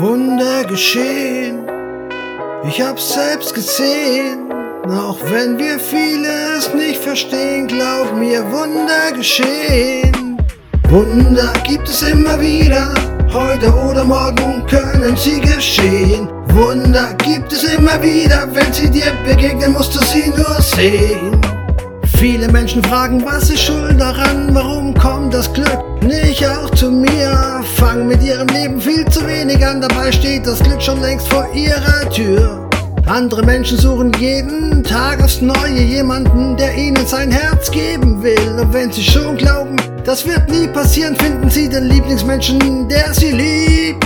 Wunder geschehen, ich hab's selbst gesehen. Auch wenn wir vieles nicht verstehen, glaub mir, Wunder geschehen. Wunder gibt es immer wieder, heute oder morgen können sie geschehen. Wunder gibt es immer wieder, wenn sie dir begegnen, musst du sie nur sehen. Viele Menschen fragen, was ist schuld daran, warum kommt das Glück nicht auch zu mir? Fangen mit ihrem Leben viel zu wenig an, dabei steht das Glück schon längst vor ihrer Tür. Andere Menschen suchen jeden Tag aufs Neue jemanden, der ihnen sein Herz geben will. Und wenn sie schon glauben, das wird nie passieren, finden sie den Lieblingsmenschen, der sie liebt.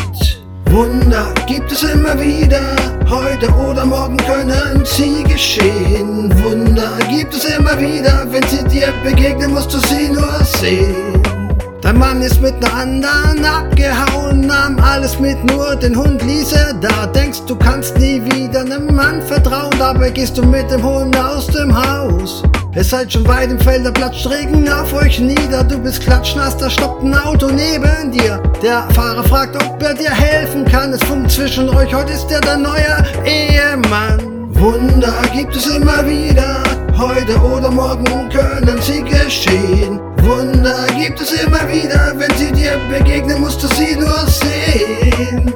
Wunder gibt es immer wieder, heute oder morgen können sie geschehen. Wunder gibt es immer wieder, wenn sie dir begegnen, musst du sie nur sehen. Dein Mann ist mit einer anderen abgehauen, nahm alles mit, nur den Hund ließ er da. Denkst du kannst nie wieder einem Mann vertrauen, dabei gehst du mit dem Hund aus dem Haus. Es seid schon weit im Feld, da platscht Regen auf euch nieder. Du bist klatschnass, da stoppt ein Auto neben dir. Der Fahrer fragt, ob er dir helfen kann. Es funkt zwischen euch, heute ist er dein neuer Ehemann. Wunder gibt es immer wieder, heute oder morgen können sie geschehen. Wunder gibt es immer wieder, wenn sie dir begegnen, musst du sie nur sehen.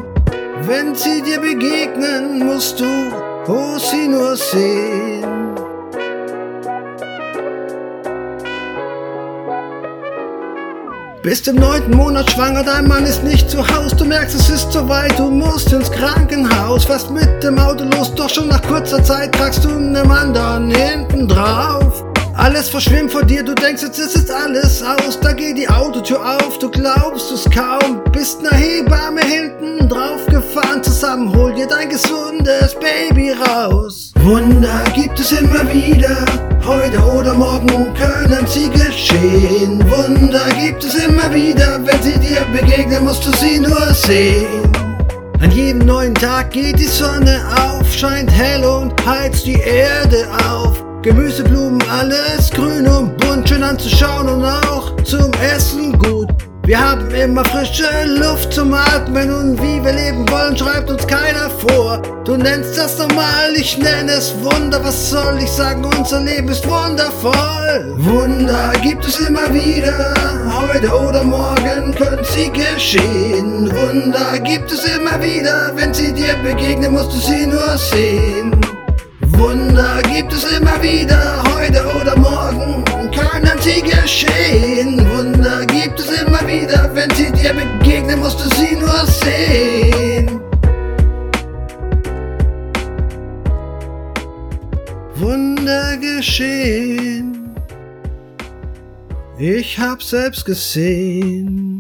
Wenn sie dir begegnen, musst du oh, sie nur sehen. Bist im neunten Monat schwanger, dein Mann ist nicht zu Haus. Du merkst, es ist zu weit, du musst ins Krankenhaus. Fährst mit dem Auto los, doch schon nach kurzer Zeit tragst du einem anderen hinten drauf. Alles verschwimmt vor dir, du denkst, jetzt ist es alles aus. Da geht die Autotür auf, du glaubst es kaum. Bist ne Hebamme hinten drauf gefahren. Zusammen hol dir dein gesundes Baby raus. Wunder gibt es immer wieder, heute oder morgen können sie geschehen. Wunder gibt es immer wieder, wenn sie dir begegnen, musst du sie nur sehen. An jedem neuen Tag geht die Sonne auf, scheint hell und heizt die Erde auf. Gemüse, Blumen, alles grün und bunt, schön anzuschauen und auch zum Essen gut. Wir haben immer frische Luft zum Atmen und wie wir leben wollen, schreibt uns keiner vor. Du nennst das normal, ich nenne es Wunder. Was soll ich sagen? Unser Leben ist wundervoll. Wunder gibt es immer wieder, heute oder morgen können sie geschehen. Wunder gibt es immer wieder, wenn sie dir begegnen, musst du sie nur sehen. Wunder gibt es immer wieder, heute oder morgen können sie geschehen. Wunder gibt es immer wieder, wenn sie dir begegnen, musst du sie nur sehen. Wunder geschehen, ich hab selbst gesehen.